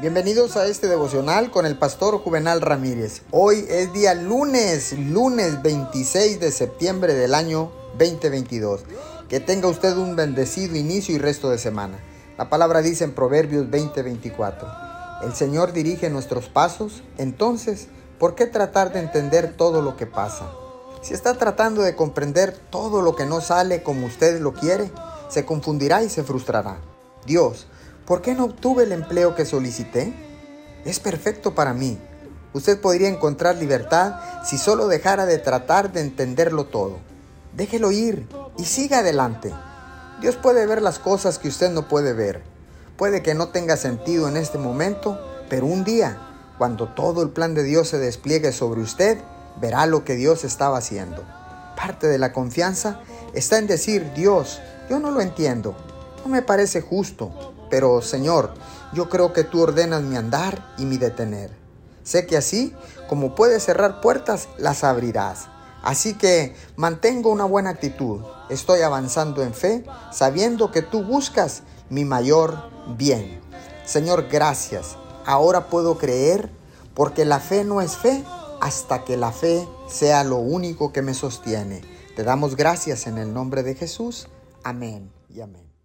Bienvenidos a este devocional con el pastor Juvenal Ramírez. Hoy es día lunes, lunes 26 de septiembre del año 2022. Que tenga usted un bendecido inicio y resto de semana. La palabra dice en Proverbios 20:24, el Señor dirige nuestros pasos, entonces, ¿por qué tratar de entender todo lo que pasa? Si está tratando de comprender todo lo que no sale como usted lo quiere, se confundirá y se frustrará. Dios, ¿Por qué no obtuve el empleo que solicité? Es perfecto para mí. Usted podría encontrar libertad si solo dejara de tratar de entenderlo todo. Déjelo ir y siga adelante. Dios puede ver las cosas que usted no puede ver. Puede que no tenga sentido en este momento, pero un día, cuando todo el plan de Dios se despliegue sobre usted, verá lo que Dios estaba haciendo. Parte de la confianza está en decir, Dios, yo no lo entiendo, me parece justo, pero Señor, yo creo que tú ordenas mi andar y mi detener. Sé que así como puedes cerrar puertas, las abrirás. Así que mantengo una buena actitud. Estoy avanzando en fe, sabiendo que tú buscas mi mayor bien. Señor, gracias. Ahora puedo creer porque la fe no es fe hasta que la fe sea lo único que me sostiene. Te damos gracias en el nombre de Jesús. Amén y amén.